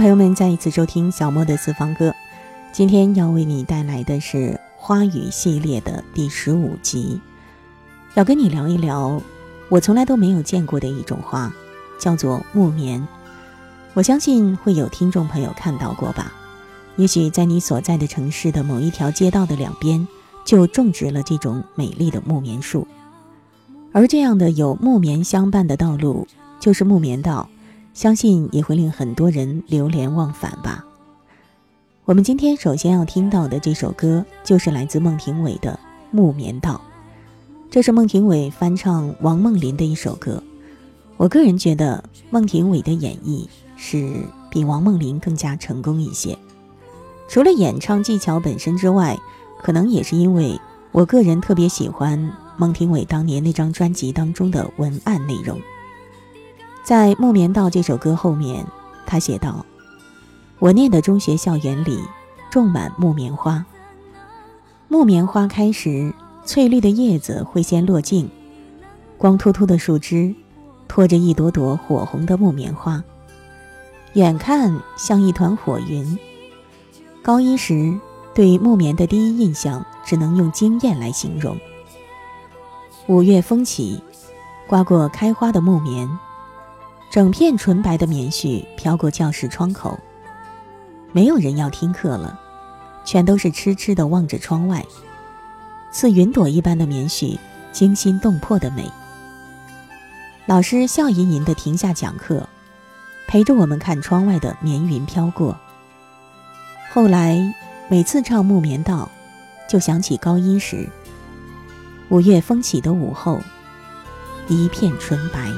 朋友们再一次收听小莫的私房歌。今天要为你带来的是花语系列的第十五集，要跟你聊一聊我从来都没有见过的一种花，叫做木棉。我相信会有听众朋友看到过吧？也许在你所在的城市的某一条街道的两边，就种植了这种美丽的木棉树。而这样的有木棉相伴的道路，就是木棉道。相信也会令很多人流连忘返吧。我们今天首先要听到的这首歌，就是来自孟庭苇的《木棉道》，这是孟庭苇翻唱王梦麟的一首歌。我个人觉得孟庭苇的演绎是比王梦麟更加成功一些。除了演唱技巧本身之外，可能也是因为我个人特别喜欢孟庭苇当年那张专辑当中的文案内容。在《木棉道》这首歌后面，他写道：“我念的中学校园里种满木棉花。木棉花开时，翠绿的叶子会先落尽，光秃秃的树枝拖着一朵朵火红的木棉花，远看像一团火云。高一时对木棉的第一印象，只能用惊艳来形容。五月风起，刮过开花的木棉。”整片纯白的棉絮飘过教室窗口，没有人要听课了，全都是痴痴地望着窗外。似云朵一般的棉絮，惊心动魄的美。老师笑吟吟地停下讲课，陪着我们看窗外的棉云飘过。后来每次唱《木棉道》，就想起高一时，五月风起的午后，一片纯白。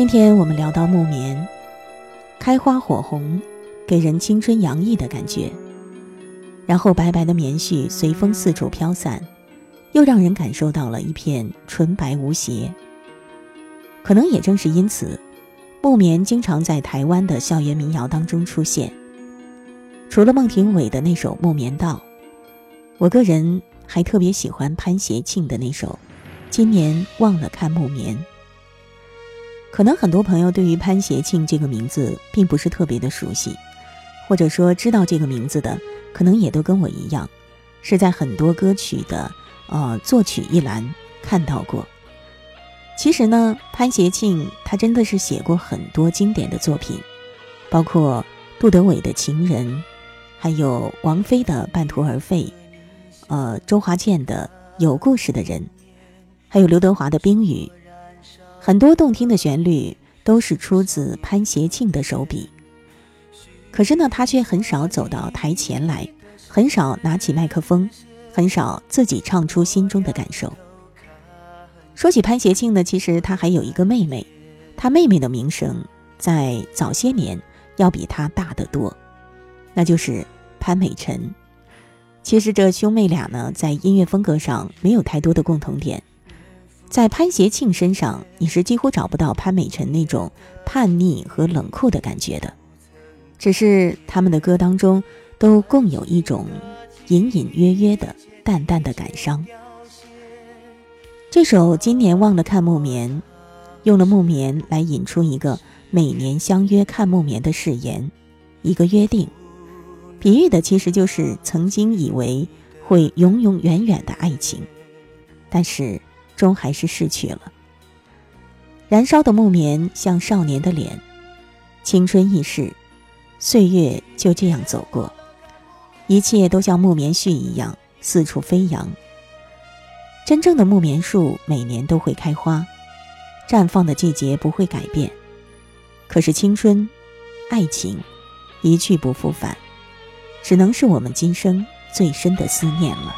今天我们聊到木棉，开花火红，给人青春洋溢的感觉。然后白白的棉絮随风四处飘散，又让人感受到了一片纯白无邪。可能也正是因此，木棉经常在台湾的校园民谣当中出现。除了孟庭苇的那首《木棉道》，我个人还特别喜欢潘协庆的那首《今年忘了看木棉》。可能很多朋友对于潘协庆这个名字并不是特别的熟悉，或者说知道这个名字的，可能也都跟我一样，是在很多歌曲的呃作曲一栏看到过。其实呢，潘协庆他真的是写过很多经典的作品，包括杜德伟的《情人》，还有王菲的《半途而废》，呃，周华健的《有故事的人》，还有刘德华的《冰雨》。很多动听的旋律都是出自潘协庆的手笔，可是呢，他却很少走到台前来，很少拿起麦克风，很少自己唱出心中的感受。说起潘协庆呢，其实他还有一个妹妹，他妹妹的名声在早些年要比他大得多，那就是潘美辰。其实这兄妹俩呢，在音乐风格上没有太多的共同点。在潘协庆身上，你是几乎找不到潘美辰那种叛逆和冷酷的感觉的，只是他们的歌当中都共有一种隐隐约约的淡淡的感伤。这首《今年忘了看木棉》，用了木棉来引出一个每年相约看木棉的誓言，一个约定，比喻的其实就是曾经以为会永永远远的爱情，但是。终还是逝去了。燃烧的木棉像少年的脸，青春易逝，岁月就这样走过，一切都像木棉絮一样四处飞扬。真正的木棉树每年都会开花，绽放的季节不会改变，可是青春、爱情一去不复返，只能是我们今生最深的思念了。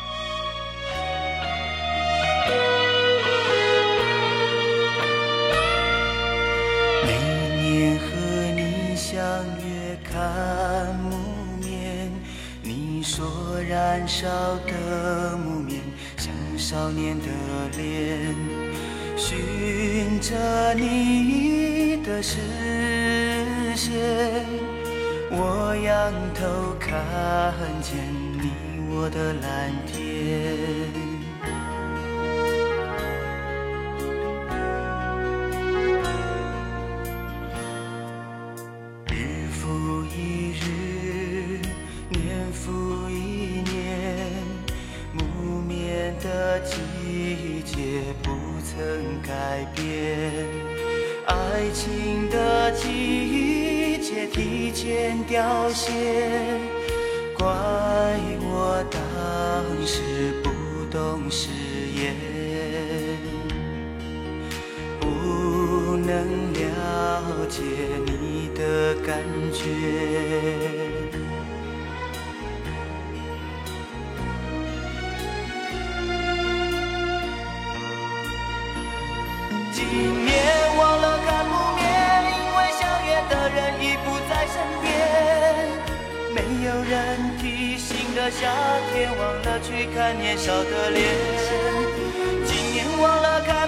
燃烧的木棉，像少年的脸，寻着你的视线，我仰头看见你我的蓝天。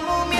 忘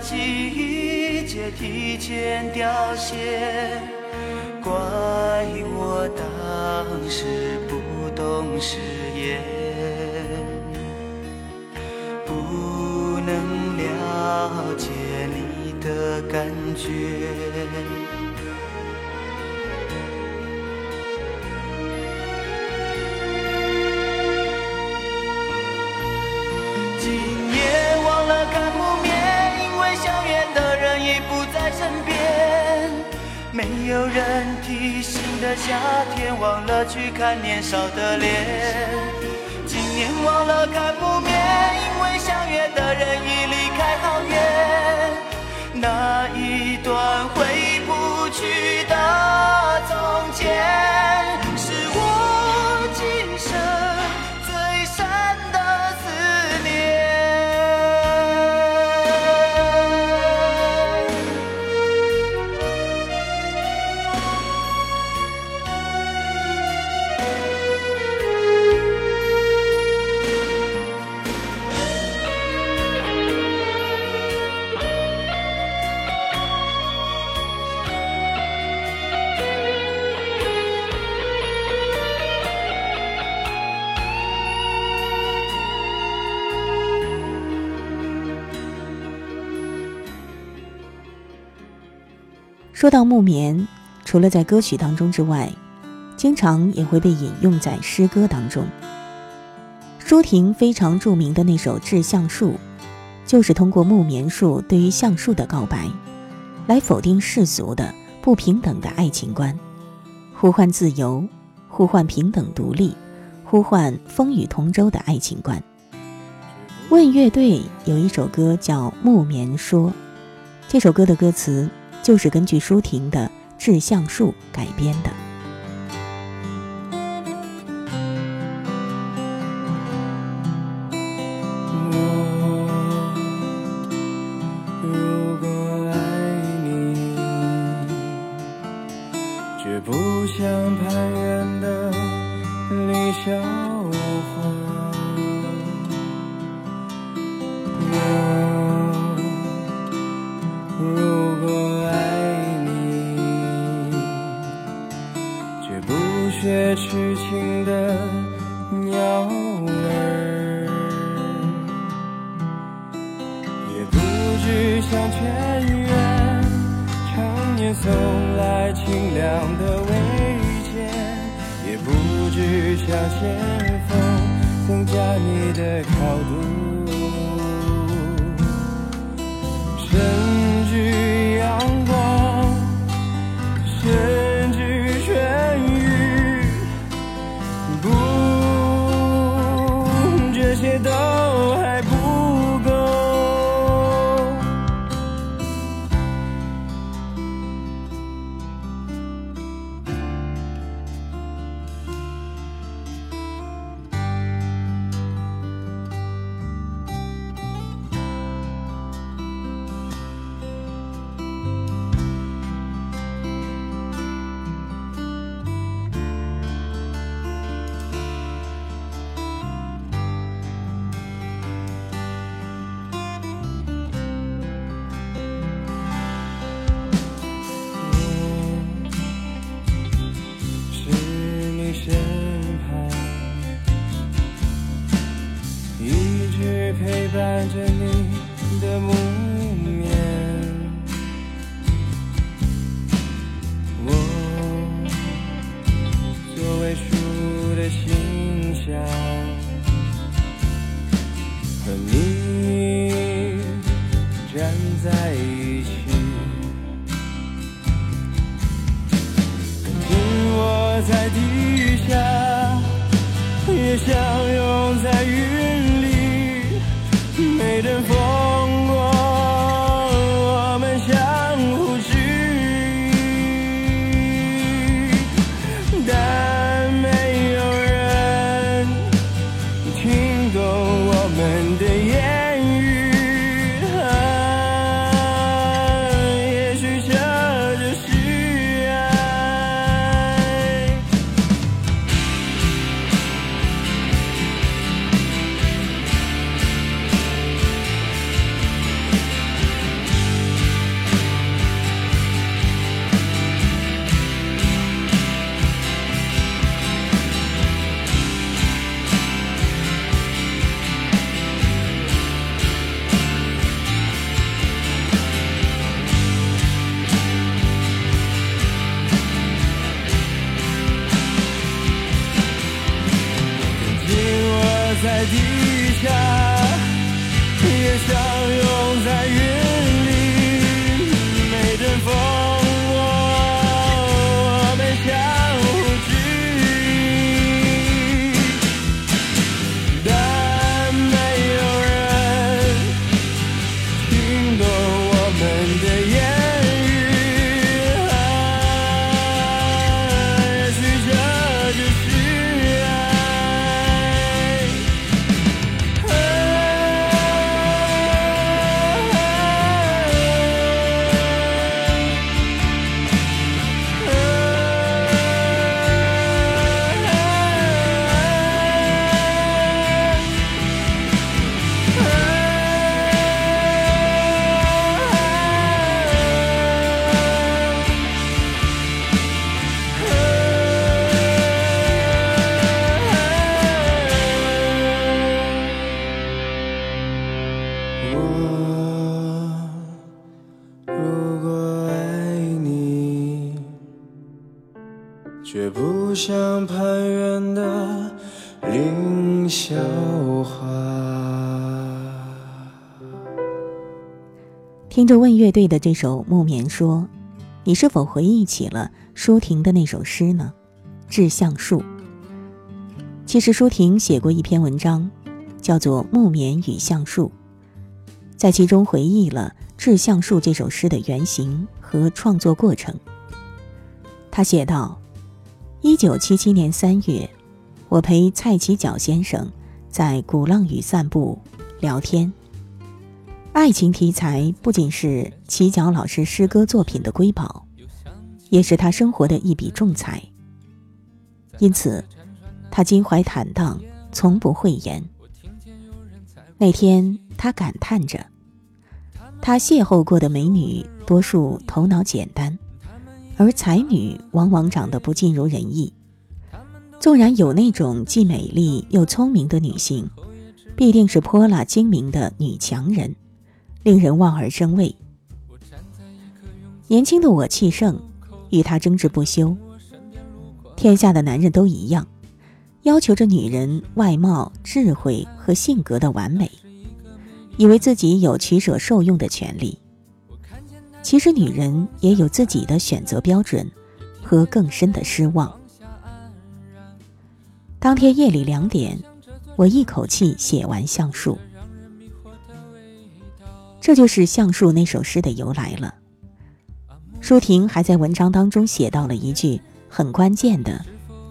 季节提前凋谢，怪我当时不懂誓言不能了解你的感觉。没有人提醒的夏天，忘了去看年少的脸。今年忘了看不面，因为相约的人已离开好远。那一段回忆说到木棉，除了在歌曲当中之外，经常也会被引用在诗歌当中。舒婷非常著名的那首《致橡树》，就是通过木棉树对于橡树的告白，来否定世俗的不平等的爱情观，呼唤自由，呼唤平等独立，呼唤风雨同舟的爱情观。问乐队有一首歌叫《木棉说》，这首歌的歌词。就是根据舒婷的《致橡树》改编的。我如果爱你，绝不像攀援的李小乐队的这首《木棉》，说，你是否回忆起了舒婷的那首诗呢？《致橡树》。其实舒婷写过一篇文章，叫做《木棉与橡树》，在其中回忆了《致橡树》这首诗的原型和创作过程。他写道：“一九七七年三月，我陪蔡其角先生在鼓浪屿散步聊天。”爱情题材不仅是齐角老师诗歌作品的瑰宝，也是他生活的一笔重彩。因此，他襟怀坦荡，从不讳言。那天，他感叹着：他邂逅过的美女，多数头脑简单，而才女往往长得不尽如人意。纵然有那种既美丽又聪明的女性，必定是泼辣精明的女强人。令人望而生畏。年轻的我气盛，与他争执不休。天下的男人都一样，要求着女人外貌、智慧和性格的完美，以为自己有取舍受用的权利。其实女人也有自己的选择标准和更深的失望。当天夜里两点，我一口气写完橡树。这就是《橡树》那首诗的由来了。舒婷还在文章当中写到了一句很关键的，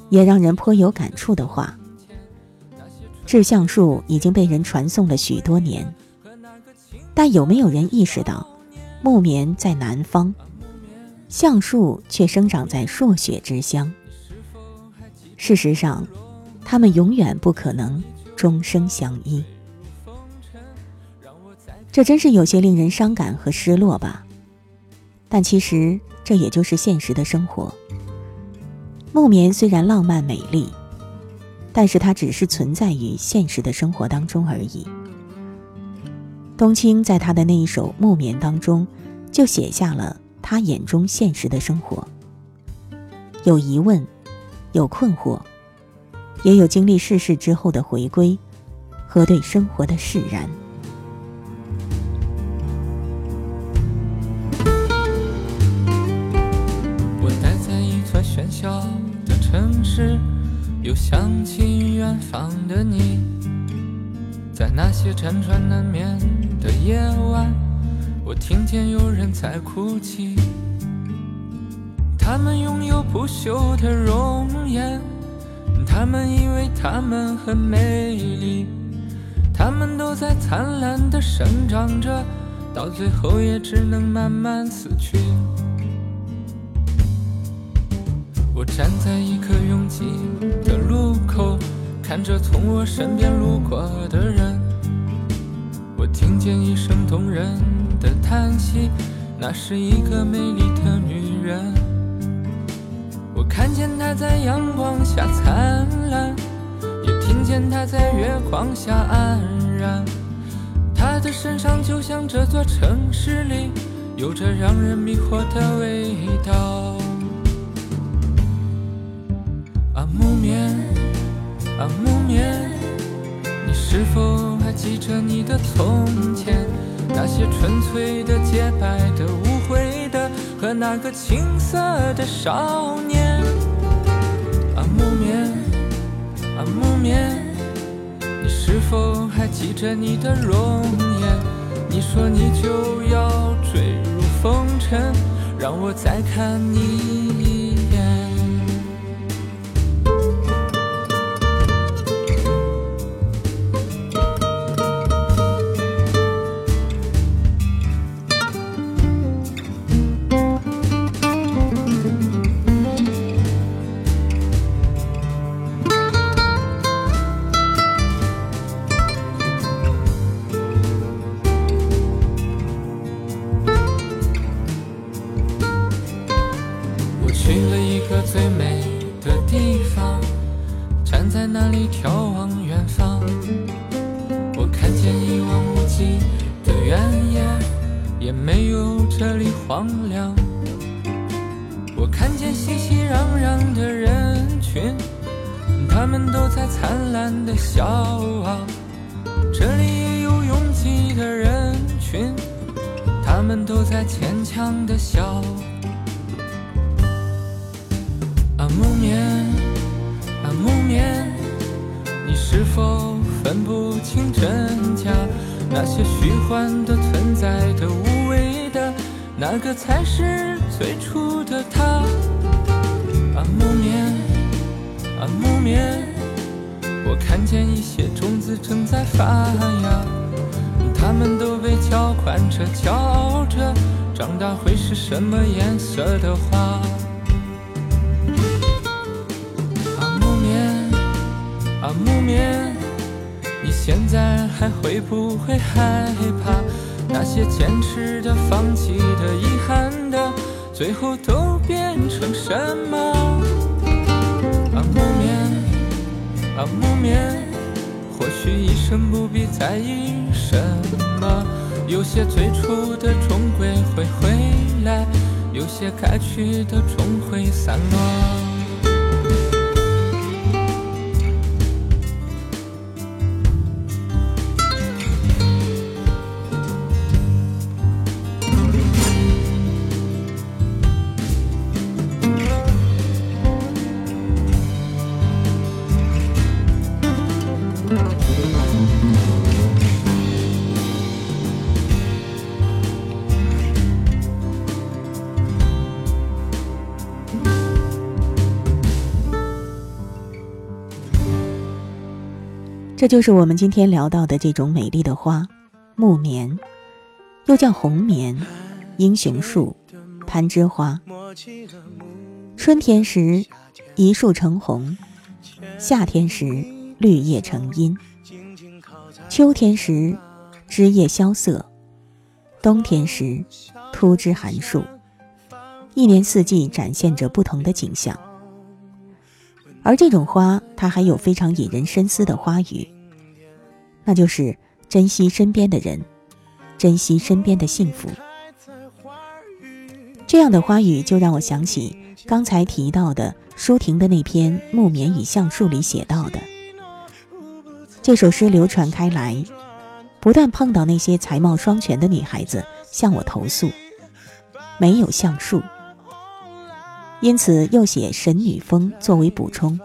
也让人颇有感触的话：“致橡树已经被人传颂了许多年，但有没有人意识到，木棉在南方，橡树却生长在朔雪之乡？事实上，他们永远不可能终生相依。”这真是有些令人伤感和失落吧，但其实这也就是现实的生活。木棉虽然浪漫美丽，但是它只是存在于现实的生活当中而已。冬青在他的那一首《木棉》当中，就写下了他眼中现实的生活：有疑问，有困惑，也有经历世事之后的回归和对生活的释然。又想起远方的你，在那些辗转难眠的夜晚，我听见有人在哭泣。他们拥有不朽的容颜，他们以为他们很美丽，他们都在灿烂的生长着，到最后也只能慢慢死去。我站在一个拥挤的路口，看着从我身边路过的人。我听见一声动人的叹息，那是一个美丽的女人。我看见她在阳光下灿烂，也听见她在月光下安然。她的身上就像这座城市里有着让人迷惑的味道。着你的从前？那些纯粹的、洁白的、无悔的，和那个青涩的少年。啊木棉啊木棉，你是否还记着你的容颜？你说你就要坠入风尘，让我再看你一。的原野也没有这里荒凉，我看见熙熙攘攘的人群。他们都在灿烂的笑啊。这里也有拥挤的人群，他们都在牵强的笑。啊，木棉，啊，木棉，你是否分不清真假？那些虚幻的、存在的、无谓的，哪个才是最初的他？啊，木棉，啊，木棉，我看见一些种子正在发芽，它们都被浇灌着、骄傲着，长大会是什么颜色的花？啊，木棉，啊，木棉。现在还会不会害怕那些坚持的、放弃的、遗憾的，最后都变成什么？啊，木棉，啊，木棉，或许一生不必在意什么。有些最初的终归会回来，有些该去的终会散落。这就是我们今天聊到的这种美丽的花——木棉，又叫红棉、英雄树、攀枝花。春天时，一树成红；夏天时，绿叶成荫；秋天时，枝叶萧瑟；冬天时，秃枝寒树。一年四季展现着不同的景象。而这种花，它还有非常引人深思的花语。那就是珍惜身边的人，珍惜身边的幸福。这样的花语就让我想起刚才提到的舒婷的那篇《木棉与橡树》里写到的。这首诗流传开来，不但碰到那些才貌双全的女孩子向我投诉没有橡树，因此又写神女峰作为补充。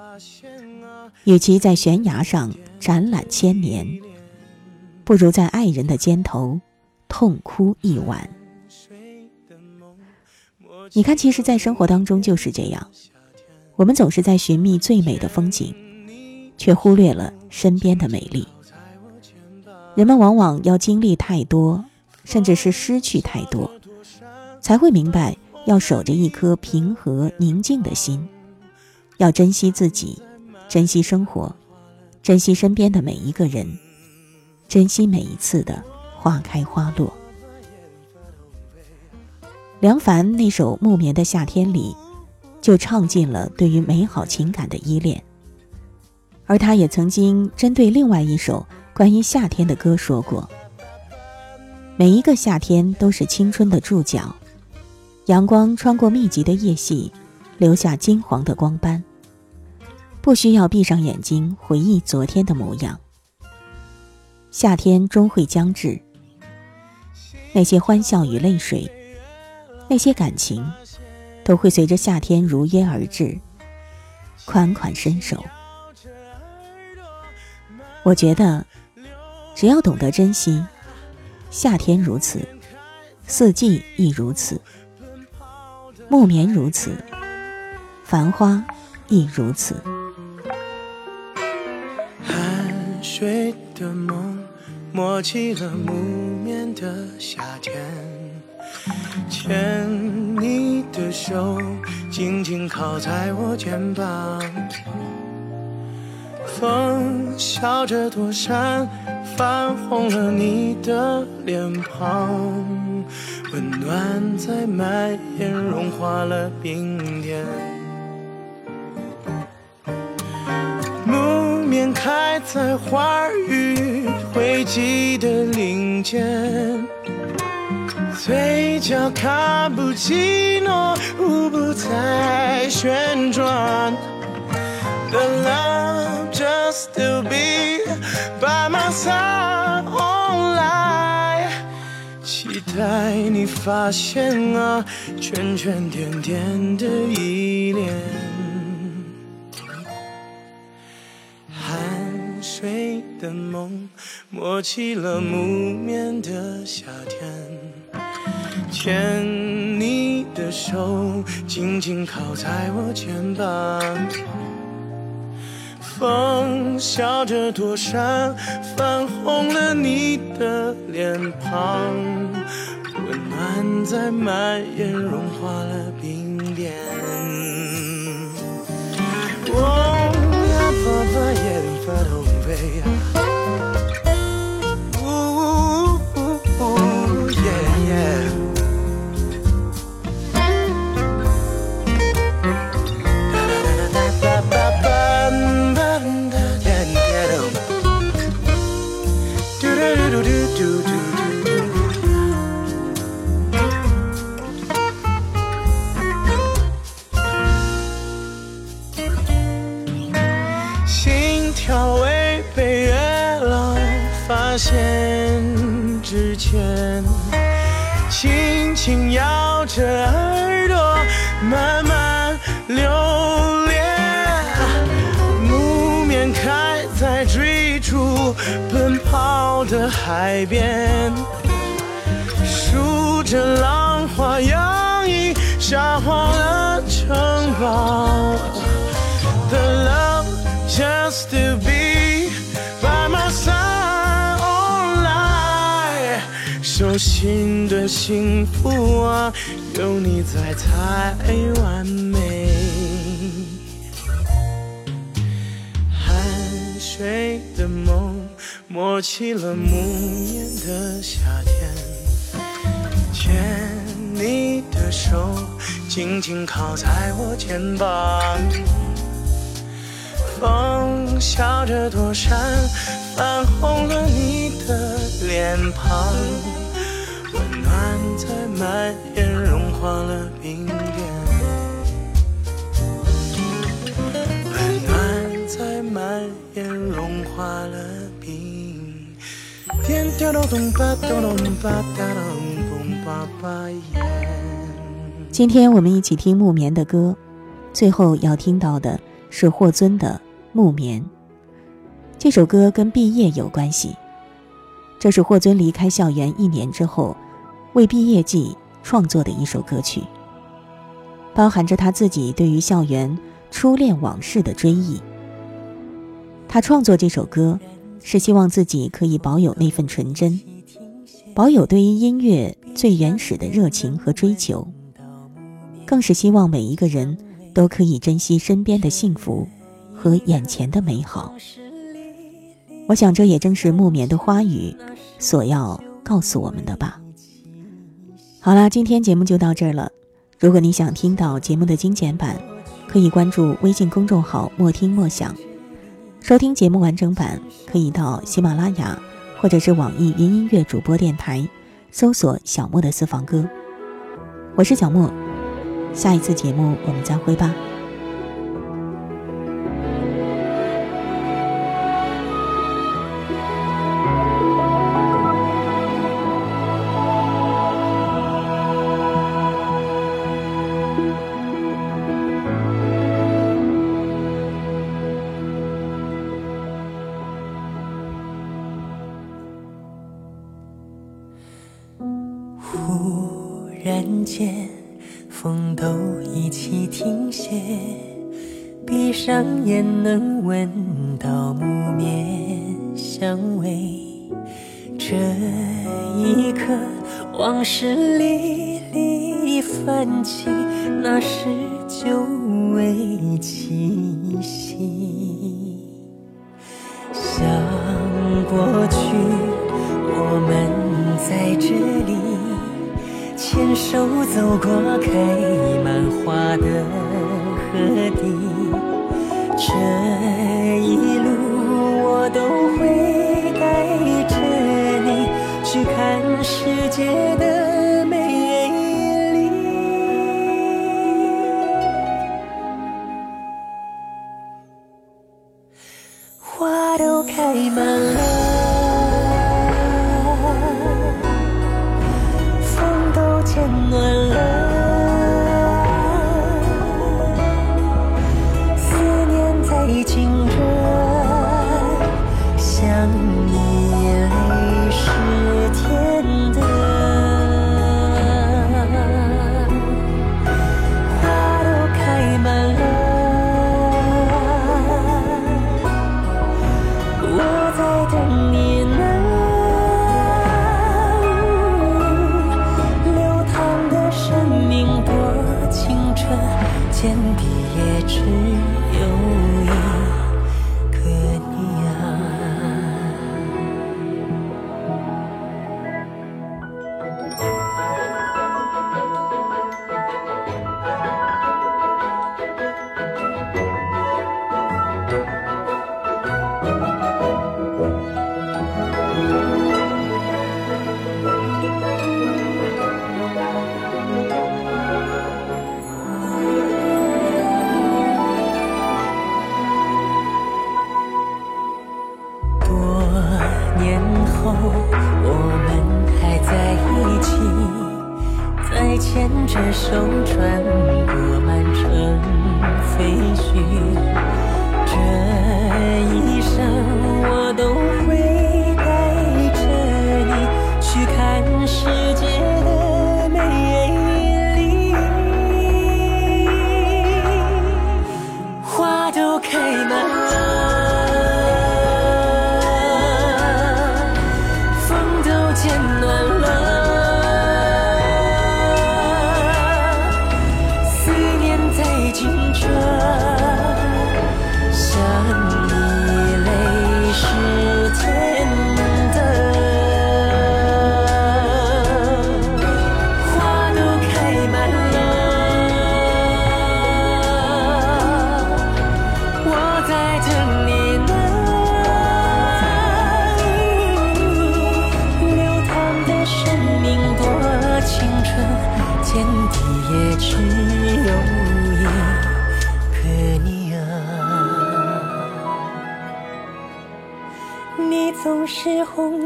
与其在悬崖上展览千年。不如在爱人的肩头痛哭一晚。你看，其实，在生活当中就是这样，我们总是在寻觅最美的风景，却忽略了身边的美丽。人们往往要经历太多，甚至是失去太多，才会明白要守着一颗平和宁静的心，要珍惜自己，珍惜生活，珍惜身边的每一个人。珍惜每一次的花开花落。梁凡那首《木棉的夏天》里，就唱尽了对于美好情感的依恋。而他也曾经针对另外一首关于夏天的歌说过：“每一个夏天都是青春的注脚，阳光穿过密集的叶隙，留下金黄的光斑。不需要闭上眼睛回忆昨天的模样。”夏天终会将至，那些欢笑与泪水，那些感情，都会随着夏天如约而至，款款伸手。我觉得，只要懂得珍惜，夏天如此，四季亦如此，木棉如此，繁花亦如此。汗水的梦。默起了木棉的夏天，牵你的手，紧紧靠在我肩膀。风笑着躲闪，泛红了你的脸庞，温暖在蔓延，融化了冰点。木棉开在花语堆积的零件嘴角卡布奇诺舞步在旋转。The love just to be by my sideall I 期待你发现啊圈圈点点的依恋。汗水的梦抹起了木棉的夏天。牵你的手，紧紧靠在我肩膀。风笑着躲闪，泛红了你的脸庞，温暖在蔓延，融化了冰点。哦呀，爸爸也发动飞海边，数着浪花洋溢，沙化了城堡。The love just to be by my side all night，手心的幸福啊，有你在才完美。汗水的梦，抹起了木棉的夏天。牵你的手，紧紧靠在我肩膀。风笑着躲闪，泛红了你的脸庞，温暖在蔓延，融化了冰点。温暖在蔓延，融化了今天我们一起听木棉的歌，最后要听到的是霍尊的《木棉》。这首歌跟毕业有关系，这是霍尊离开校园一年之后，为毕业季创作的一首歌曲，包含着他自己对于校园初恋往事的追忆。他创作这首歌，是希望自己可以保有那份纯真，保有对于音乐最原始的热情和追求。更是希望每一个人都可以珍惜身边的幸福和眼前的美好。我想，这也正是木棉的花语所要告诉我们的吧。好啦，今天节目就到这儿了。如果你想听到节目的精简版，可以关注微信公众号“莫听莫想”，收听节目完整版可以到喜马拉雅或者是网易云音乐主播电台搜索“小莫的私房歌”。我是小莫。下一次节目我们再会吧。花都开满了。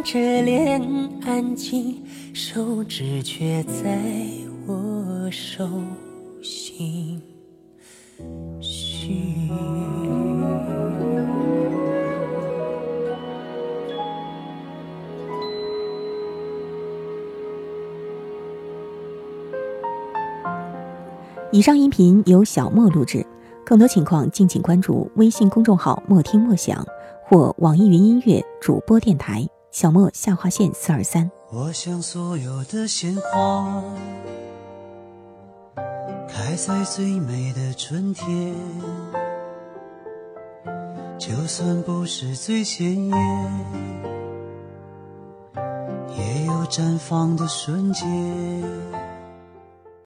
着脸安静，手指却在我手心。许。以上音频由小莫录制，更多情况敬请关注微信公众号“莫听莫想”或网易云音乐主播电台小莫下划线四二三。我想所有的鲜花开在最美的春天，就算不是最鲜艳，也有绽放的瞬间。